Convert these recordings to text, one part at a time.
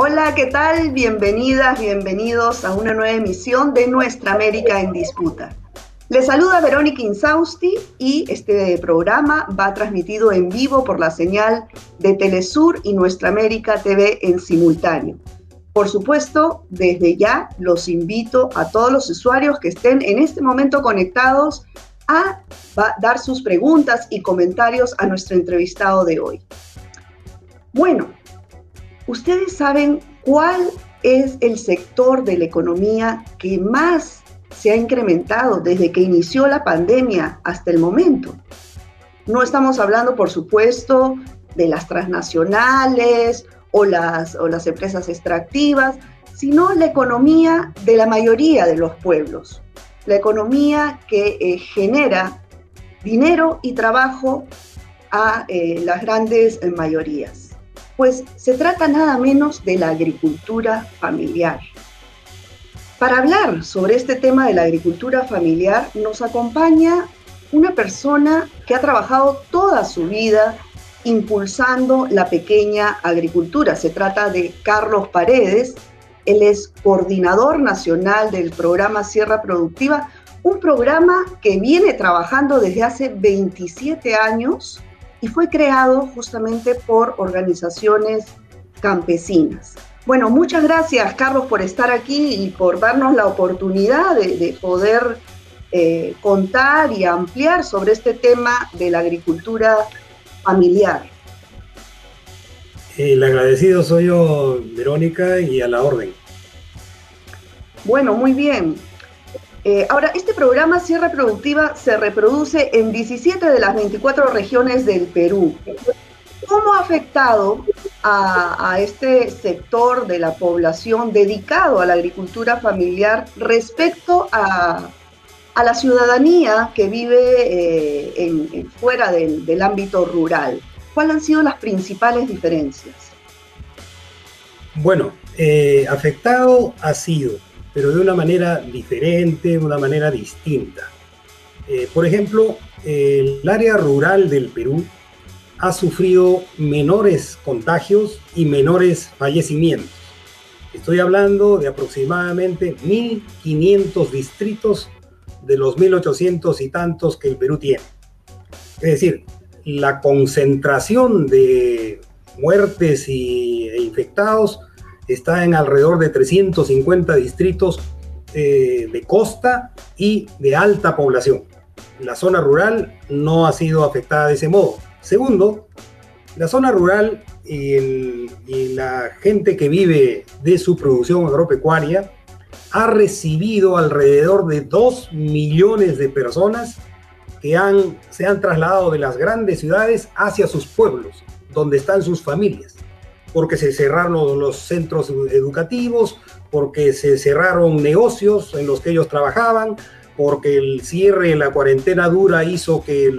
Hola, ¿qué tal? Bienvenidas, bienvenidos a una nueva emisión de Nuestra América en Disputa. Les saluda Verónica Insausti y este programa va transmitido en vivo por la señal de Telesur y Nuestra América TV en simultáneo. Por supuesto, desde ya los invito a todos los usuarios que estén en este momento conectados a dar sus preguntas y comentarios a nuestro entrevistado de hoy. Bueno, ¿ustedes saben cuál es el sector de la economía que más se ha incrementado desde que inició la pandemia hasta el momento? No estamos hablando, por supuesto, de las transnacionales o las, empresas extractivas, sino la economía de la mayoría de los pueblos, la economía que eh, genera dinero y trabajo a eh, las grandes mayorías. Pues se trata nada menos de la agricultura familiar. Para hablar sobre este tema de la agricultura familiar nos acompaña una persona que ha trabajado toda su vida impulsando la pequeña agricultura. Se trata de Carlos Paredes, él es coordinador nacional del programa Sierra Productiva, un programa que viene trabajando desde hace 27 años y fue creado justamente por organizaciones campesinas. Bueno, muchas gracias Carlos por estar aquí y por darnos la oportunidad de, poder eh, contar y ampliar sobre este tema de la agricultura familiar. El agradecido soy yo, Verónica, y a la orden. Bueno, muy bien. Eh, ahora, este programa Sierra Productiva se reproduce en 17 de las 24 regiones del Perú. ¿Cómo ha afectado a, este sector de la población dedicado a la agricultura familiar respecto a, la ciudadanía que vive eh, fuera del, ámbito rural? ¿Cuáles han sido las principales diferencias? Bueno, eh, afectado ha sido pero de una manera diferente, de una manera distinta. Eh, por ejemplo, el área rural del Perú ha sufrido menores contagios y menores fallecimientos. Estoy hablando de aproximadamente 1.500 distritos de los 1.800 y tantos que el Perú tiene. Es decir, la concentración de muertes y, e infectados está en alrededor de 350 distritos eh, de costa y de alta población. La zona rural no ha sido afectada de ese modo. Segundo, la zona rural y, la gente que vive de su producción agropecuaria ha recibido alrededor de 2 millones de personas que se han trasladado de las grandes ciudades hacia sus pueblos, donde están sus familias porque se cerraron los centros educativos, porque se cerraron negocios en los que ellos trabajaban, porque el cierre, la cuarentena dura hizo que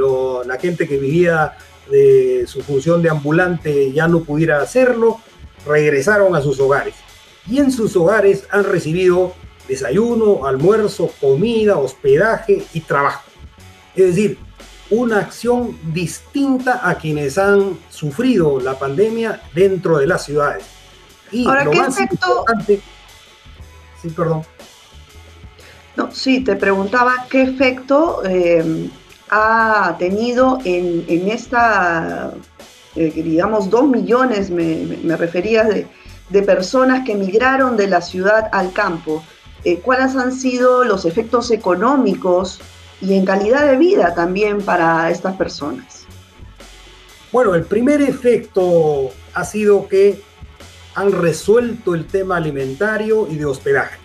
la gente que vivía de su función de ambulante ya no pudiera hacerlo, regresaron a sus hogares. Y en sus hogares han recibido desayuno, almuerzo, comida, hospedaje y trabajo. Es decir, una acción distinta a quienes han sufrido la pandemia dentro de las ciudades. Y Ahora, ¿qué efecto? Sí, perdón. No, sí, te preguntaba qué efecto eh, ha tenido en, esta, eh, digamos, dos millones, me, refería, de, personas que migraron de la ciudad al campo. Eh, ¿Cuáles han sido los efectos económicos y en calidad de vida también para estas personas? Bueno, el primer efecto ha sido que han resuelto el tema alimentario y de hospedaje,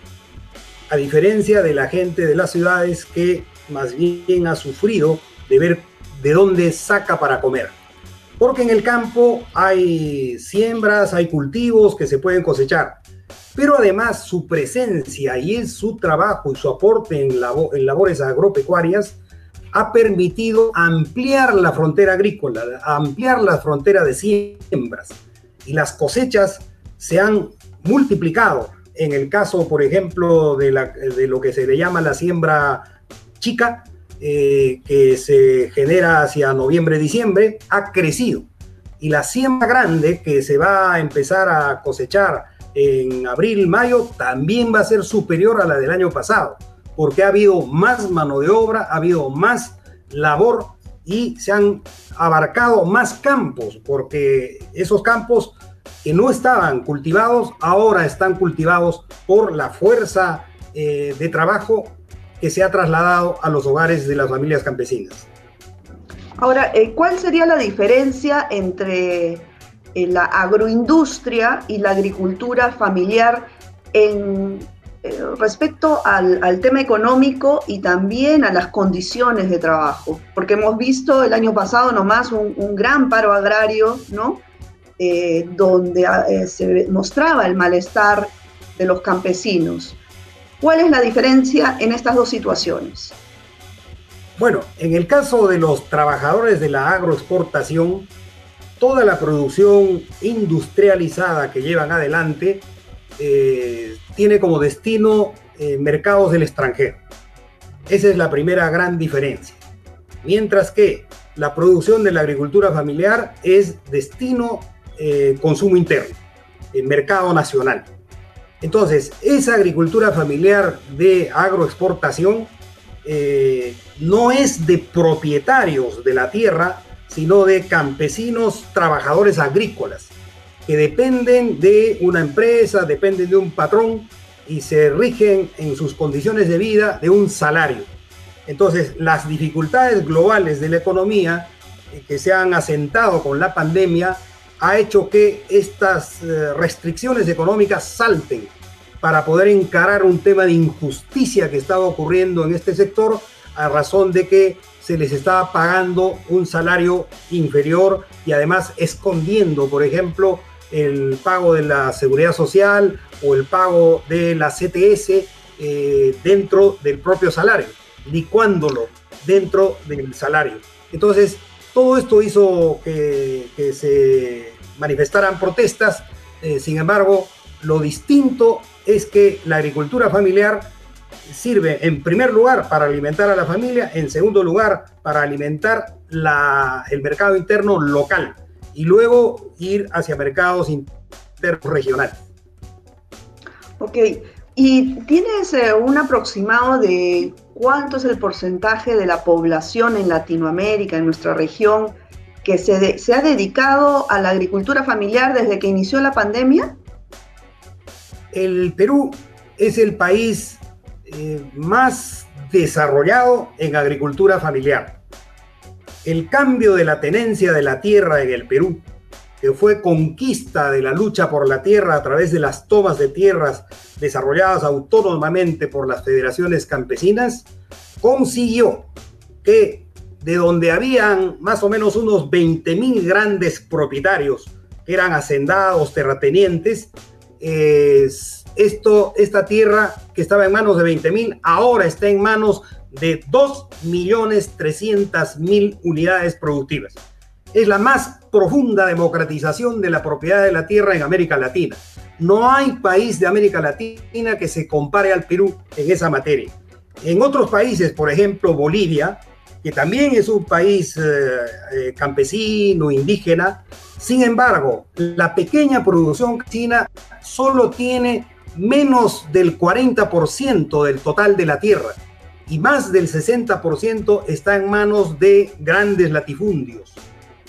a diferencia de la gente de las ciudades que más bien ha sufrido de ver de dónde saca para comer. Porque en el campo hay siembras, hay cultivos que se pueden cosechar, pero además su presencia y es su trabajo y su aporte en, labores agropecuarias ha permitido ampliar la frontera agrícola, ampliar la frontera de siembras y las cosechas se han multiplicado. En el caso, por ejemplo, de, lo que se le llama la siembra chica, eh, que se genera hacia noviembre-diciembre, ha crecido. Y la siembra grande, que se va a empezar a cosechar en abril, mayo, también va a ser superior a la del año pasado, porque ha habido más mano de obra, ha habido más labor y se han abarcado más campos, porque esos campos que no estaban cultivados ahora están cultivados por la fuerza eh, de trabajo que se ha trasladado a los hogares de las familias campesinas. Ahora, eh, ¿cuál sería la diferencia entre la agroindustria y la agricultura familiar en eh, respecto al, tema económico y también a las condiciones de trabajo, porque hemos visto el año pasado nomás un, gran paro agrario, ¿no? Eh, donde eh, se mostraba el malestar de los campesinos. ¿Cuál es la diferencia en estas dos situaciones? Bueno, en el caso de los trabajadores de la agroexportación, toda la producción industrializada que llevan adelante eh, tiene como destino eh, mercados del extranjero. Esa es la primera gran diferencia. Mientras que la producción de la agricultura familiar es destino eh, consumo interno, mercado nacional. Entonces, esa agricultura familiar de agroexportación no es de propietarios de la tierra, sino de campesinos trabajadores agrícolas que dependen de una empresa, dependen de un patrón y se rigen en sus condiciones de vida de un salario. Entonces, las dificultades globales de la economía eh, que se han asentado con la pandemia ha hecho que estas eh, restricciones económicas salten para poder encarar un tema de injusticia que estaba ocurriendo en este sector a razón de que se les estaba pagando un salario inferior y además escondiendo, por ejemplo, el pago de la seguridad social o el pago de la CTS eh, dentro del propio salario, licuándolo dentro del salario. Entonces, todo esto hizo que, se manifestaran protestas, eh, sin embargo, lo distinto es que la agricultura familiar sirve en primer lugar para alimentar a la familia, en segundo lugar para alimentar el mercado interno local y luego ir hacia mercados interregionales. Ok, ¿y tienes eh, un aproximado de cuánto es el porcentaje de la población en Latinoamérica, en nuestra región, que se, se ha dedicado a la agricultura familiar desde que inició la pandemia? El Perú es el país eh, más desarrollado en agricultura familiar. El cambio de la tenencia de la tierra en el Perú, que fue conquista de la lucha por la tierra a través de las tomas de tierras desarrolladas autónomamente por las federaciones campesinas, consiguió que de donde habían más o menos unos 20.000 grandes propietarios, que eran hacendados, terratenientes, esto, esta tierra que estaba en manos de 20.000, ahora está en manos de 2.300.000 unidades productivas. Es la más profunda democratización de la propiedad de la tierra en América Latina. No hay país de América Latina que se compare al Perú en esa materia. En otros países, por ejemplo Bolivia, que también es un país eh, eh, campesino, indígena, sin embargo, la pequeña producción china solo tiene menos del 40% del total de la tierra y más del 60% está en manos de grandes latifundios.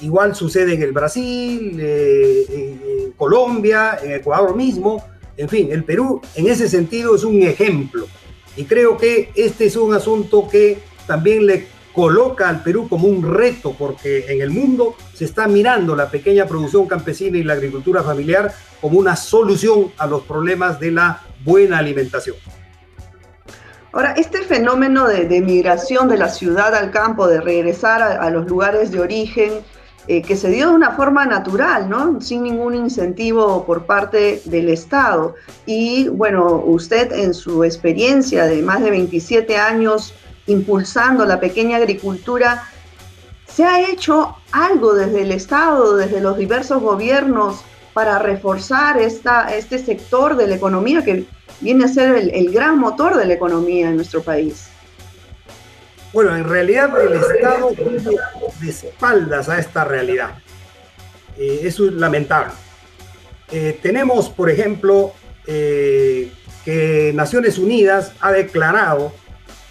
Igual sucede en el Brasil, eh, en Colombia, en Ecuador mismo. En fin, el Perú en ese sentido es un ejemplo. Y creo que este es un asunto que también le coloca al Perú como un reto, porque en el mundo se está mirando la pequeña producción campesina y la agricultura familiar como una solución a los problemas de la buena alimentación. Ahora, este fenómeno de, migración de la ciudad al campo, de regresar a, los lugares de origen, eh, que se dio de una forma natural, ¿no? Sin ningún incentivo por parte del Estado. Y bueno, usted en su experiencia de más de 27 años impulsando la pequeña agricultura, ¿se ha hecho algo desde el Estado, desde los diversos gobiernos, para reforzar esta, este sector de la economía que viene a ser el, gran motor de la economía en nuestro país. Bueno, en realidad el Estado de espaldas a esta realidad. Eh, eso es lamentable. Eh, tenemos, por ejemplo, eh, que Naciones Unidas ha declarado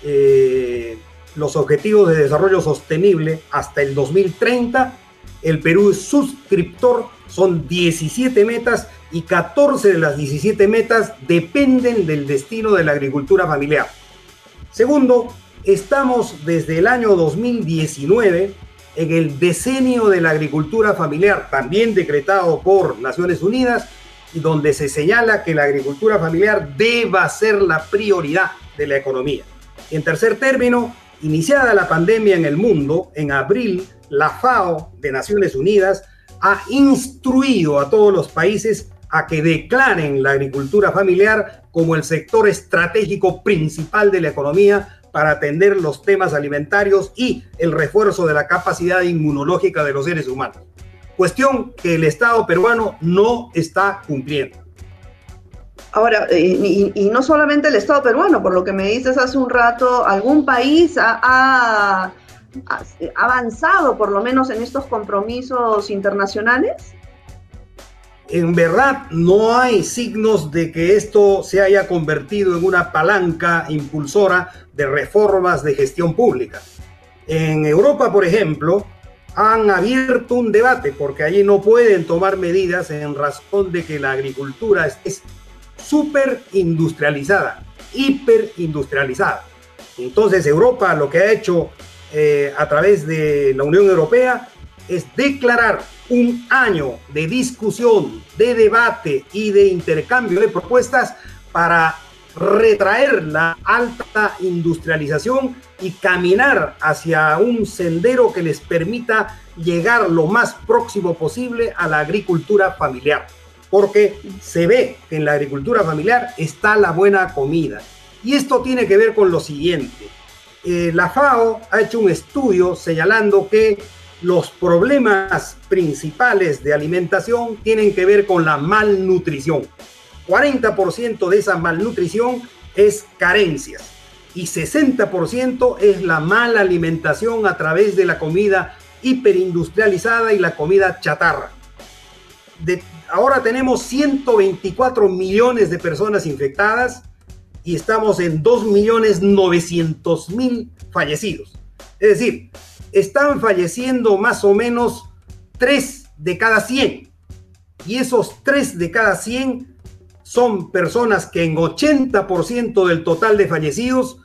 eh, los objetivos de desarrollo sostenible hasta el 2030. El Perú es suscriptor, son 17 metas y 14 de las 17 metas dependen del destino de la agricultura familiar. Segundo, estamos desde el año 2019 en el decenio de la agricultura familiar, también decretado por Naciones Unidas, y donde se señala que la agricultura familiar deba ser la prioridad de la economía. En tercer término, iniciada la pandemia en el mundo, en abril, la FAO de Naciones Unidas ha instruido a todos los países a que declaren la agricultura familiar como el sector estratégico principal de la economía para atender los temas alimentarios y el refuerzo de la capacidad inmunológica de los seres humanos. Cuestión que el Estado peruano no está cumpliendo. Ahora, eh, y, no solamente el Estado peruano, por lo que me dices hace un rato, ¿algún país ha, ha avanzado por lo menos en estos compromisos internacionales? en verdad no hay signos de que esto se haya convertido en una palanca impulsora de reformas de gestión pública. En Europa, por ejemplo, han abierto un debate porque allí no pueden tomar medidas en razón de que la agricultura es súper industrializada, hiper industrializada. Entonces Europa lo que ha hecho eh, a través de la Unión Europea es declarar un año de discusión, de debate y de intercambio de propuestas para retraer la alta industrialización y caminar hacia un sendero que les permita llegar lo más próximo posible a la agricultura familiar. Porque se ve que en la agricultura familiar está la buena comida. Y esto tiene que ver con lo siguiente. Eh, la FAO ha hecho un estudio señalando que los problemas principales de alimentación tienen que ver con la malnutrición. 40% de esa malnutrición es carencias y 60% es la mala alimentación a través de la comida hiperindustrializada y la comida chatarra. De, ahora tenemos 124 millones de personas infectadas y estamos en 2.900.000 fallecidos. Es decir, están falleciendo más o menos 3 de cada 100. Y esos 3 de cada 100 son personas que en 80% del total de fallecidos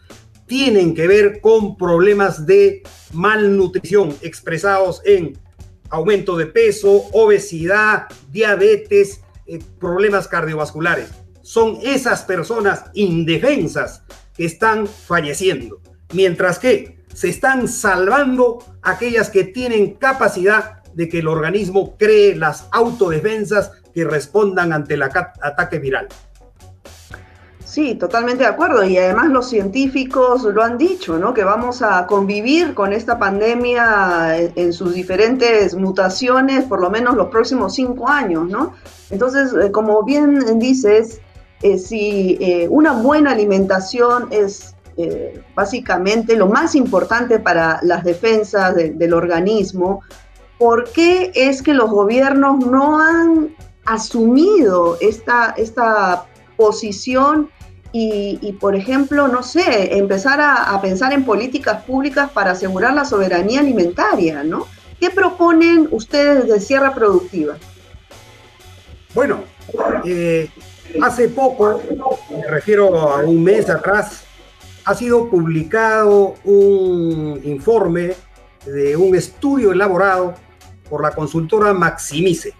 tienen que ver con problemas de malnutrición expresados en aumento de peso, obesidad, diabetes, eh, problemas cardiovasculares. Son esas personas indefensas que están falleciendo. Mientras que se están salvando aquellas que tienen capacidad de que el organismo cree las autodefensas que respondan ante el ataque viral. Sí, totalmente de acuerdo. Y además los científicos lo han dicho, ¿no? Que vamos a convivir con esta pandemia en sus diferentes mutaciones por lo menos los próximos cinco años, ¿no? Entonces, eh, como bien dices, eh, si eh, una buena alimentación es básicamente lo más importante para las defensas del organismo, ¿por qué es que los gobiernos no han asumido esta, esta posición y, por ejemplo, no sé, empezar a, pensar en políticas públicas para asegurar la soberanía alimentaria, ¿no? ¿Qué proponen ustedes de Sierra Productiva? Bueno, eh, hace poco, me refiero a un mes atrás, ha sido publicado un informe de un estudio elaborado por la consultora Maximice,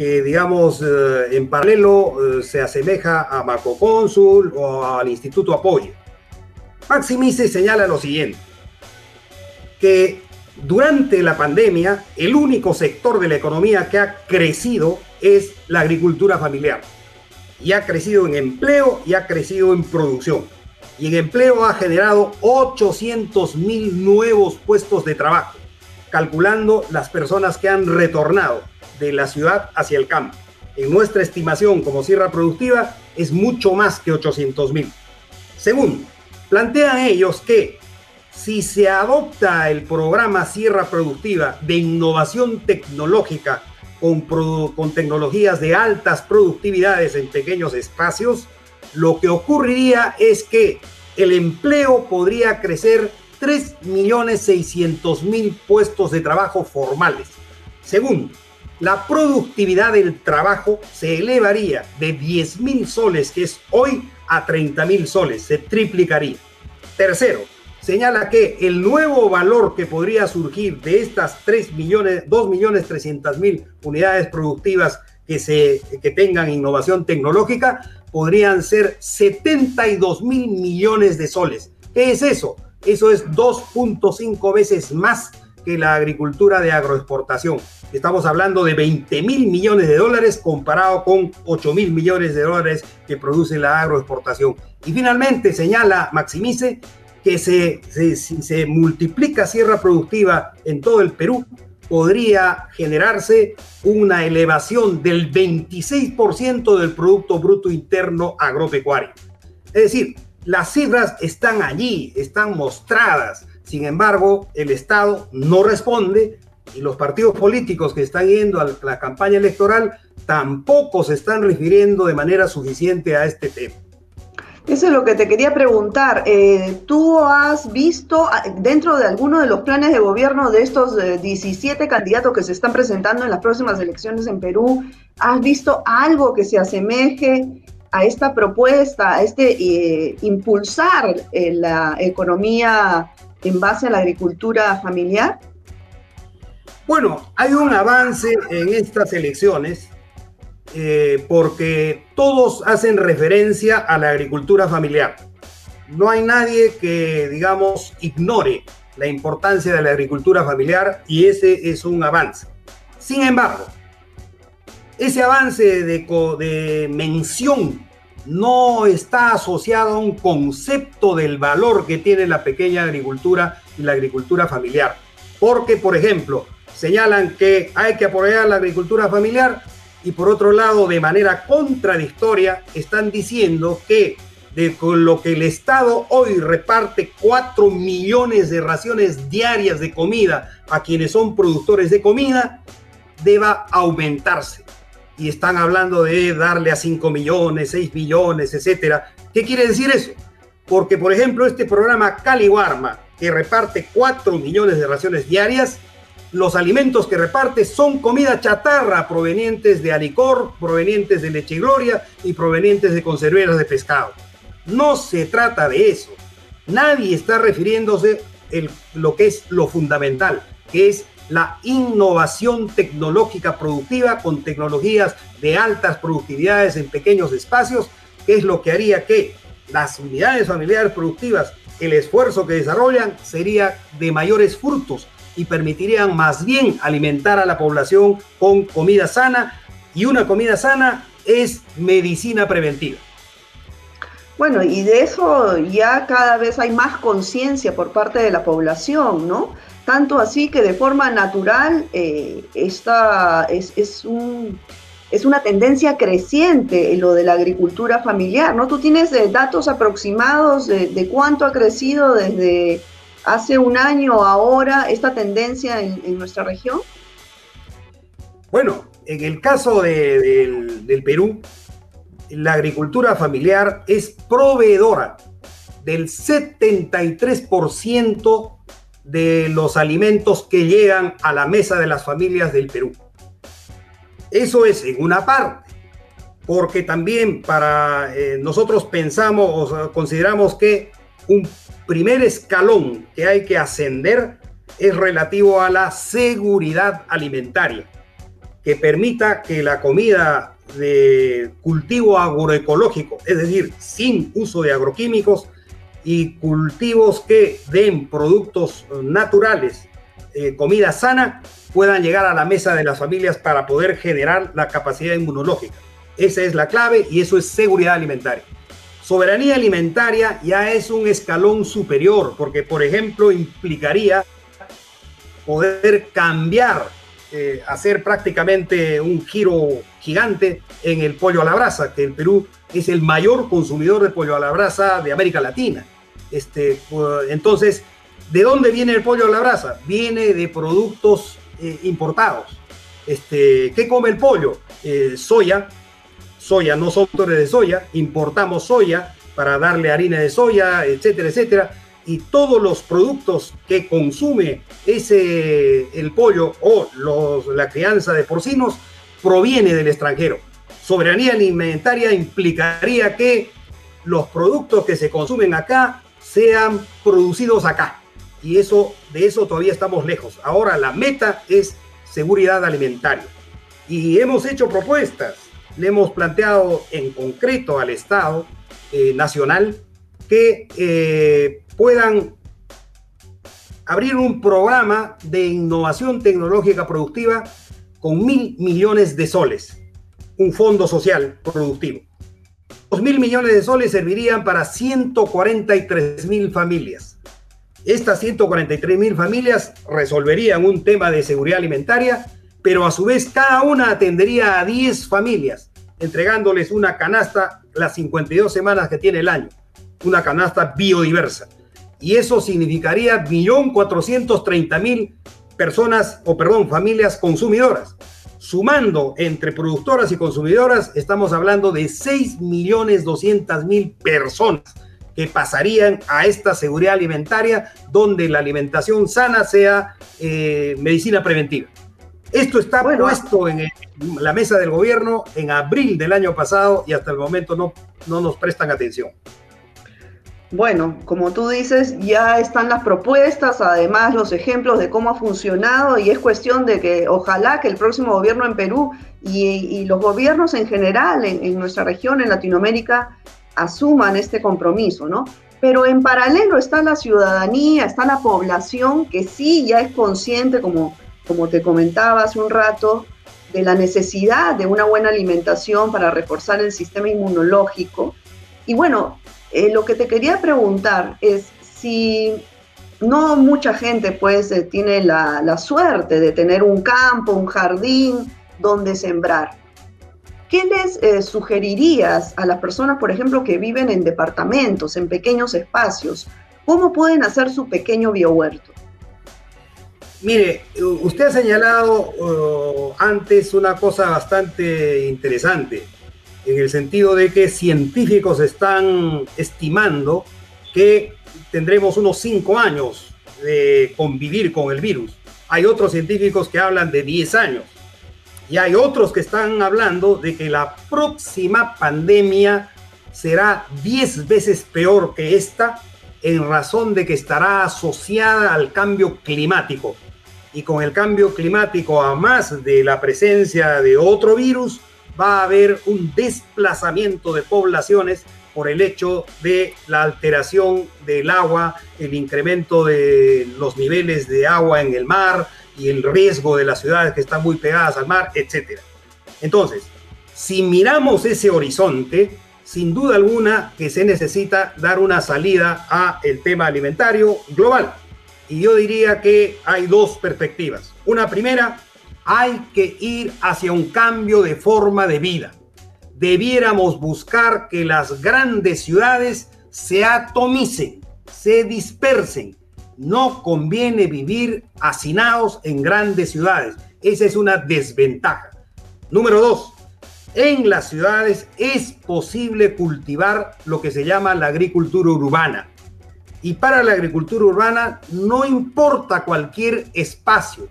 que digamos eh, en paralelo eh, se asemeja a Macocónsul o al Instituto Apoyo. Maximice señala lo siguiente, que durante la pandemia el único sector de la economía que ha crecido es la agricultura familiar. Y ha crecido en empleo y ha crecido en producción y en empleo ha generado 800 mil nuevos puestos de trabajo, calculando las personas que han retornado de la ciudad hacia el campo. En nuestra estimación como sierra productiva es mucho más que 800 mil. Segundo, plantean ellos que si se adopta el programa Sierra Productiva de innovación tecnológica con, con tecnologías de altas productividades en pequeños espacios, lo que ocurriría es que el empleo podría crecer 3.600.000 puestos de trabajo formales. Segundo, la productividad del trabajo se elevaría de 10.000 soles, que es hoy, a 30.000 soles, se triplicaría. Tercero, señala que el nuevo valor que podría surgir de estas 3 millones, 2 millones 300 mil unidades productivas que, se, que tengan innovación tecnológica podrían ser 72 mil millones de soles. ¿Qué es eso? Eso es 2.5 veces más que la agricultura de agroexportación. Estamos hablando de 20 mil millones de dólares comparado con 8 mil millones de dólares que produce la agroexportación. Y finalmente señala Maximice que se, se multiplica sierra productiva en todo el Perú, podría generarse una elevación del 26% del Producto Bruto Interno Agropecuario. Es decir, las cifras están allí, están mostradas. Sin embargo, el Estado no responde y los partidos políticos que están yendo a la campaña electoral tampoco se están refiriendo de manera suficiente a este tema. Eso es lo que te quería preguntar. Eh, ¿Tú has visto ah, dentro de alguno de los planes de gobierno de estos 17 eh, candidatos que se están presentando en las próximas elecciones en Perú, has visto algo que se asemeje a esta propuesta, a este eh, impulsar la economía en base a la agricultura familiar? Bueno, hay un avance en estas elecciones eh, porque todos hacen referencia a la agricultura familiar. No hay nadie que, digamos, ignore la importancia de la agricultura familiar y ese es un avance. Sin embargo, ese avance de, de mención no está asociado a un concepto del valor que tiene la pequeña agricultura y la agricultura familiar. Porque, por ejemplo, señalan que hay que apoyar la agricultura familiar y por otro lado, de manera contradictoria, están diciendo que de lo que el Estado hoy reparte 4 millones de raciones diarias de comida a quienes son productores de comida, deba aumentarse. Y están hablando de darle a 5 millones, 6 millones, etcétera. ¿Qué quiere decir eso? Porque, por ejemplo, este programa Caliwarma, que reparte 4 millones de raciones diarias, los alimentos que reparte son comida chatarra provenientes de alicor, provenientes de leche gloria y provenientes de conserveras de pescado. No se trata de eso. Nadie está refiriéndose a lo que es lo fundamental, que es la innovación tecnológica productiva con tecnologías de altas productividades en pequeños espacios, que es lo que haría que las unidades familiares productivas, el esfuerzo que desarrollan sería de mayores frutos y permitirían más bien alimentar a la población con comida sana y una comida sana es medicina preventiva. Bueno, y de eso ya cada vez hay más conciencia por parte de la población, ¿no? Tanto así que de forma natural eh, esta es, es, un, es, una tendencia creciente en lo de la agricultura familiar, ¿no? ¿Tú tienes eh, datos aproximados de cuánto ha crecido desde hace un año ahora esta tendencia en, nuestra región? Bueno, en el caso del, Perú, la agricultura familiar es proveedora del 73% de los alimentos que llegan a la mesa de las familias del Perú. Eso es en una parte, porque también para eh, nosotros pensamos o consideramos que un primer escalón que hay que ascender es relativo a la seguridad alimentaria, que permita que la comida de cultivo agroecológico, es decir, sin uso de agroquímicos y cultivos que den productos naturales, eh, comida sana, puedan llegar a la mesa de las familias para poder generar la capacidad inmunológica. Esa es la clave y eso es seguridad alimentaria. Soberanía alimentaria ya es un escalón superior, porque por ejemplo implicaría poder cambiar, eh, hacer prácticamente un giro gigante en el pollo a la brasa, que el Perú es el mayor consumidor de pollo a la brasa de América Latina. Este, entonces, ¿de dónde viene el pollo a la brasa? Viene de productos eh, importados. este, ¿qué come el pollo? Eh, soya, soya, no son productores de soya, importamos soya para darle harina de soya, etcétera, etcétera. Y todos los productos que consume ese, el pollo o los, la crianza de porcinos proviene del extranjero. Soberanía alimentaria implicaría que los productos que se consumen acá sean producidos acá. Y eso, de eso todavía estamos lejos. Ahora la meta es seguridad alimentaria. Y hemos hecho propuestas, le hemos planteado en concreto al Estado eh, Nacional que eh, puedan abrir un programa de innovación tecnológica productiva con mil millones de soles, un fondo social productivo. Los mil millones de soles servirían para 143 mil familias. Estas 143 mil familias resolverían un tema de seguridad alimentaria, pero a su vez cada una atendería a 10 familias, entregándoles una canasta las 52 semanas que tiene el año, una canasta biodiversa. Y eso significaría 1.430.000 personas, o perdón, familias consumidoras. Sumando entre productoras y consumidoras, estamos hablando de 6.200.000 personas que pasarían a esta seguridad alimentaria donde la alimentación sana sea eh, medicina preventiva. Esto está puesto en, la mesa del gobierno en abril del año pasado y hasta el momento no, no nos prestan atención. Bueno, como tú dices, ya están las propuestas, además los ejemplos de cómo ha funcionado y es cuestión de que ojalá que el próximo gobierno en Perú y, los gobiernos en general en, en, nuestra región, en Latinoamérica, asuman este compromiso, ¿no? Pero en paralelo está la ciudadanía, está la población que sí ya es consciente, como, como te comentaba hace un rato, de la necesidad de una buena alimentación para reforzar el sistema inmunológico. Y bueno, eh, lo que te quería preguntar es si no mucha gente pues eh, tiene la, suerte de tener un campo, un jardín donde sembrar. ¿Qué les eh, sugerirías a las personas, por ejemplo, que viven en departamentos, en pequeños espacios? ¿Cómo pueden hacer su pequeño biohuerto? Mire, usted ha señalado antes una cosa bastante interesante, en el sentido de que científicos están estimando que tendremos unos cinco años de convivir con el virus. Hay otros científicos que hablan de 10 años. Y hay otros que están hablando de que la próxima pandemia será 10 veces peor que esta en razón de que estará asociada al cambio climático. Y con el cambio climático, a más de la presencia de otro virus, va a haber un desplazamiento de poblaciones por el hecho de la alteración del agua, el incremento de los niveles de agua en el mar, y el riesgo de las ciudades que están muy pegadas al mar, etc. Entonces, si miramos ese horizonte, sin duda alguna que se necesita dar una salida a el tema alimentario global. Y yo diría que hay dos perspectivas. Una primera, hay que ir hacia un cambio de forma de vida. Debiéramos buscar que las grandes ciudades se atomicen, se dispersen, no conviene vivir hacinados en grandes ciudades. Esa es una desventaja. Número dos, en las ciudades es posible cultivar lo que se llama la agricultura urbana. Y para la agricultura urbana no importa cualquier espacio.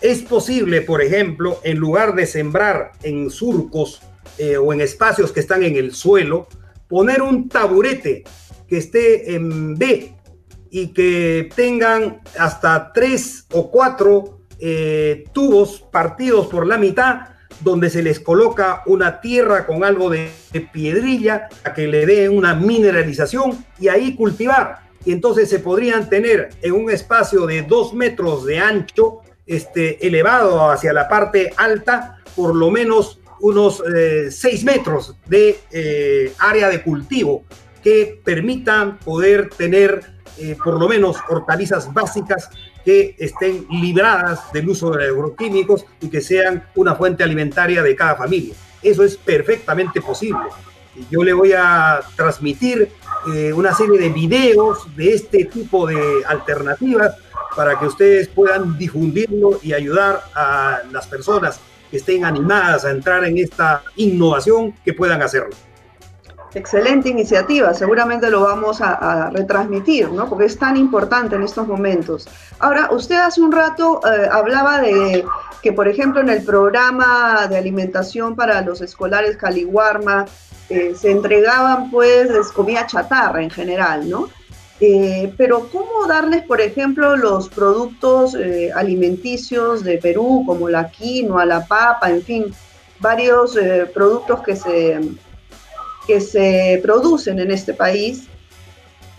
Es posible, por ejemplo, en lugar de sembrar en surcos eh, o en espacios que están en el suelo, poner un taburete que esté en B y que tengan hasta tres o cuatro eh, tubos partidos por la mitad donde se les coloca una tierra con algo de, piedrilla a que le dé una mineralización y ahí cultivar. Y entonces se podrían tener en un espacio de dos metros de ancho, este, elevado hacia la parte alta, por lo menos unos eh, seis metros de eh, área de cultivo que permitan poder tener eh, por lo menos hortalizas básicas que estén libradas del uso de agroquímicos y que sean una fuente alimentaria de cada familia. Eso es perfectamente posible. Yo le voy a transmitir eh, una serie de videos de este tipo de alternativas para que ustedes puedan difundirlo y ayudar a las personas que estén animadas a entrar en esta innovación que puedan hacerlo. Excelente iniciativa, seguramente lo vamos a, retransmitir, ¿no? Porque es tan importante en estos momentos. Ahora, usted hace un rato eh, hablaba de que, por ejemplo, en el programa de alimentación para los escolares Caliwarma eh, se entregaban, pues, comida chatarra en general, ¿no? Eh, pero ¿cómo darles, por ejemplo, los productos alimenticios de Perú, como la quinoa, la papa, en fin, varios productos que se que se producen en este país,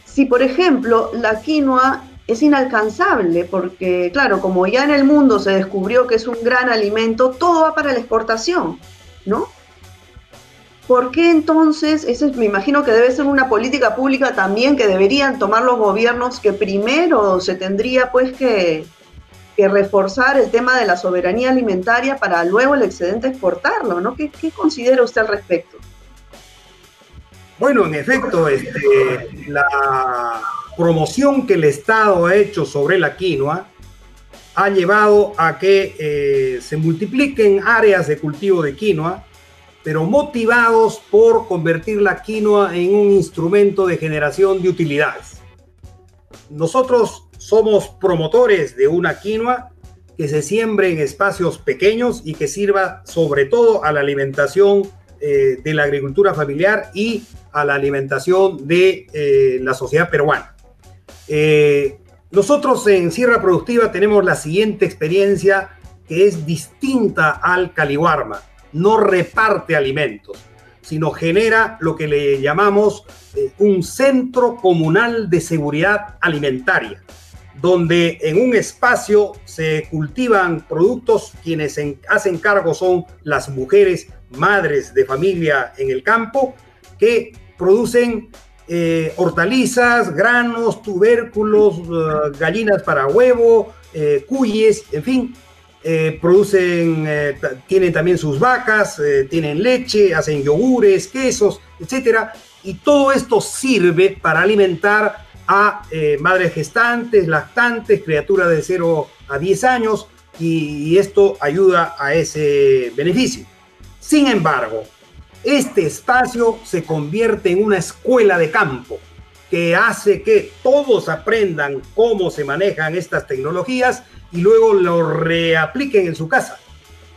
si por ejemplo la quinoa es inalcanzable, porque claro, como ya en el mundo se descubrió que es un gran alimento, todo va para la exportación, ¿no? ¿Por qué entonces, eso me imagino que debe ser una política pública también que deberían tomar los gobiernos, que primero se tendría pues que, que reforzar el tema de la soberanía alimentaria para luego el excedente exportarlo, ¿no? ¿Qué, considera usted al respecto? Bueno, en efecto, este, la promoción que el Estado ha hecho sobre la quinoa ha llevado a que eh, se multipliquen áreas de cultivo de quinoa, pero motivados por convertir la quinoa en un instrumento de generación de utilidades. Nosotros somos promotores de una quinoa que se siembre en espacios pequeños y que sirva sobre todo a la alimentación eh, de la agricultura familiar y a la alimentación de eh, la sociedad peruana. Eh, nosotros en Sierra Productiva tenemos la siguiente experiencia que es distinta al caliwarma. No reparte alimentos, sino genera lo que le llamamos un centro comunal de seguridad alimentaria, donde en un espacio se cultivan productos, quienes hacen cargo son las mujeres madres de familia en el campo que producen eh, hortalizas, granos, tubérculos, uh, gallinas para huevo, eh, cuyes, en fin, eh, producen, tienen también sus vacas, tienen leche, hacen yogures, quesos, etcétera, y todo esto sirve para alimentar a madres gestantes, lactantes, criaturas de 0 a 10 años, y esto ayuda a ese beneficio. Sin embargo, este espacio se convierte en una escuela de campo que hace que todos aprendan cómo se manejan estas tecnologías y luego lo reapliquen en su casa.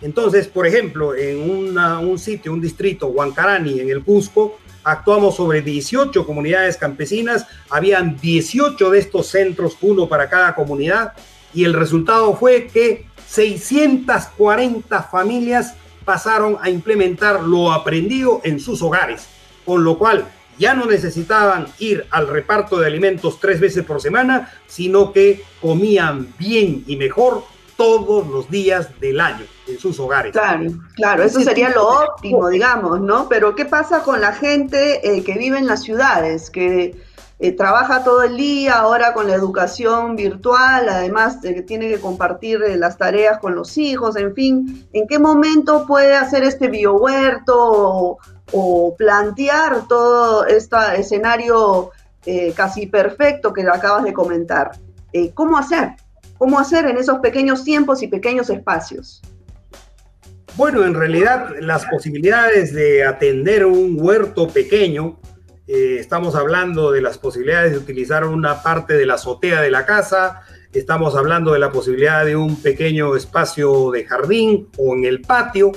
Entonces, por ejemplo, en un sitio, un distrito, Huancarani, en el Cusco, actuamos sobre 18 comunidades campesinas, habían 18 de estos centros, uno para cada comunidad, y el resultado fue que 640 familias pasaron a implementar lo aprendido en sus hogares, con lo cual ya no necesitaban ir al reparto de alimentos tres veces por semana, sino que comían bien y mejor todos los días del año en sus hogares. Claro, claro, eso sería lo óptimo, digamos, ¿no? Pero ¿qué pasa con la gente eh, que vive en las ciudades, que eh, trabaja todo el día, ahora con la educación virtual, además de que tiene que compartir eh, las tareas con los hijos, en fin, ¿en qué momento puede hacer este biohuerto o, o plantear todo este escenario eh, casi perfecto que acabas de comentar? ¿Cómo hacer? ¿Cómo hacer en esos pequeños tiempos y pequeños espacios? Bueno, en realidad las posibilidades de atender un huerto pequeño eh, estamos hablando de las posibilidades de utilizar una parte de la azotea de la casa, estamos hablando de la posibilidad de un pequeño espacio de jardín o en el patio,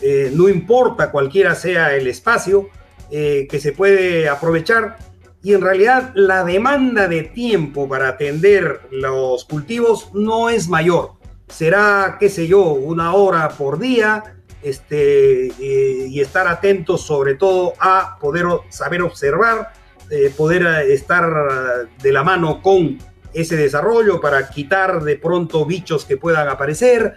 eh, no importa cualquiera sea el espacio eh, que se puede aprovechar y en realidad la demanda de tiempo para atender los cultivos no es mayor. Será, qué sé yo, una hora por día, este, eh, y estar atentos sobre todo a poder saber observar, poder estar de la mano con ese desarrollo para quitar de pronto bichos que puedan aparecer,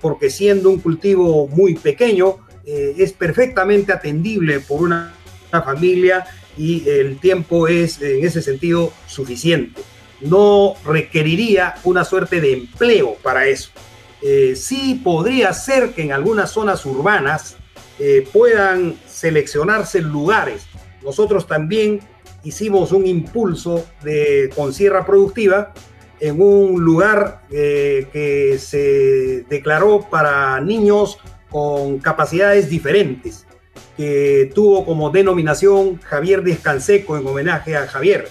porque siendo un cultivo muy pequeño, es perfectamente atendible por una, familia y el tiempo es en ese sentido suficiente. No requeriría una suerte de empleo para eso. Eh, sí podría ser que en algunas zonas urbanas eh, puedan seleccionarse lugares. Nosotros también hicimos un impulso de, con sierra productiva en un lugar eh, que se declaró para niños con capacidades diferentes, que tuvo como denominación Javier Descanseco en homenaje a Javier,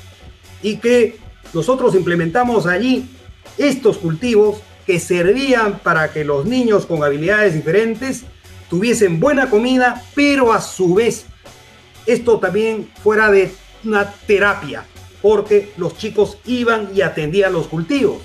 y que nosotros implementamos allí estos cultivos que servían para que los niños con habilidades diferentes tuviesen buena comida, pero a su vez esto también fuera de una terapia, porque los chicos iban y atendían los cultivos,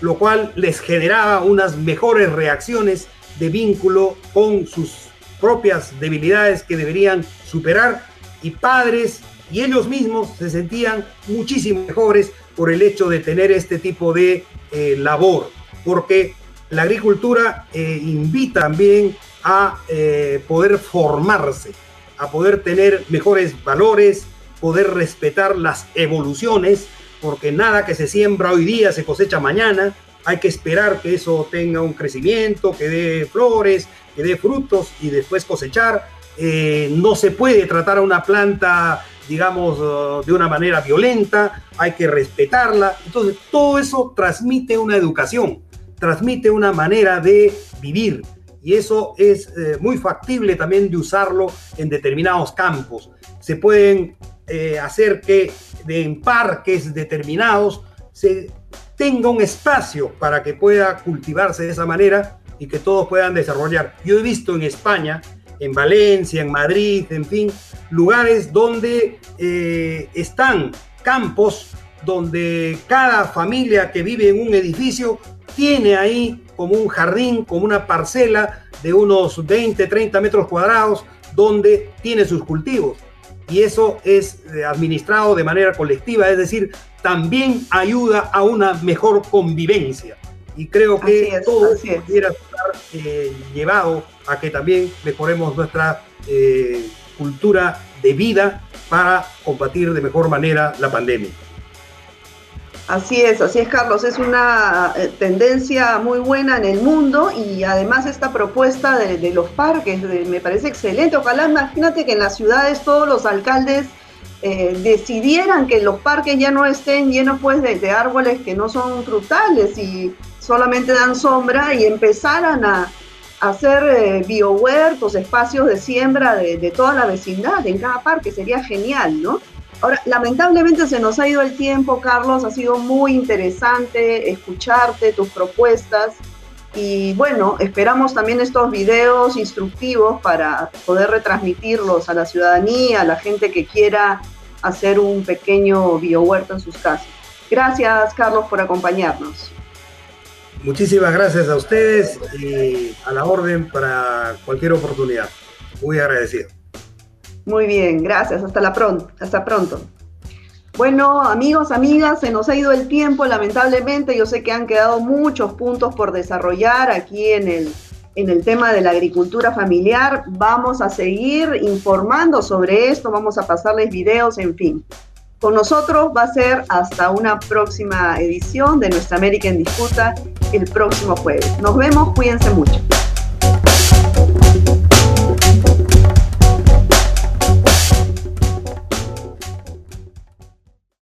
lo cual les generaba unas mejores reacciones de vínculo con sus propias debilidades que deberían superar y padres y ellos mismos se sentían muchísimo mejores por el hecho de tener este tipo de eh, labor, porque la agricultura eh, invita también a eh, poder formarse, a poder tener mejores valores, poder respetar las evoluciones, porque nada que se siembra hoy día se cosecha mañana, hay que esperar que eso tenga un crecimiento, que dé flores, que dé frutos y después cosechar. Eh, no se puede tratar a una planta, digamos, uh, de una manera violenta, hay que respetarla. Entonces, todo eso transmite una educación, transmite una manera de vivir, y eso es eh, muy factible también de usarlo en determinados campos. Se pueden eh, hacer que en parques determinados se tenga un espacio para que pueda cultivarse de esa manera y que todos puedan desarrollar. Yo he visto en España, en Valencia, en Madrid, en fin, lugares donde eh, están campos donde cada familia que vive en un edificio tiene ahí como un jardín, como una parcela de unos 20, 30 metros cuadrados donde tiene sus cultivos. Y eso es eh, administrado de manera colectiva, es decir, también ayuda a una mejor convivencia. Y creo que todo debiera estar eh, llevado a que también mejoremos nuestra eh, cultura de vida para combatir de mejor manera la pandemia. Así es, así es Carlos, es una eh, tendencia muy buena en el mundo y además esta propuesta de, los parques me parece excelente. Ojalá imagínate que en las ciudades todos los alcaldes eh, decidieran que los parques ya no estén llenos pues de, árboles que no son frutales y solamente dan sombra y empezaran a, hacer eh, biohuertos, espacios de siembra de toda la vecindad en cada parque, sería genial, ¿no? Ahora, lamentablemente se nos ha ido el tiempo, Carlos, ha sido muy interesante escucharte, tus propuestas. Y bueno, esperamos también estos videos instructivos para poder retransmitirlos a la ciudadanía, a la gente que quiera hacer un pequeño biohuerto en sus casas. Gracias, Carlos, por acompañarnos. Muchísimas gracias a ustedes y a la orden para cualquier oportunidad. Muy agradecido. Muy bien, gracias. Hasta la pronto. Hasta pronto. Bueno, amigos, amigas, se nos ha ido el tiempo, lamentablemente. Yo sé que han quedado muchos puntos por desarrollar aquí en el, en el tema de la agricultura familiar. Vamos a seguir informando sobre esto, vamos a pasarles videos, en fin. Con nosotros va a ser hasta una próxima edición de Nuestra América en Disputa el próximo jueves. Nos vemos, cuídense mucho.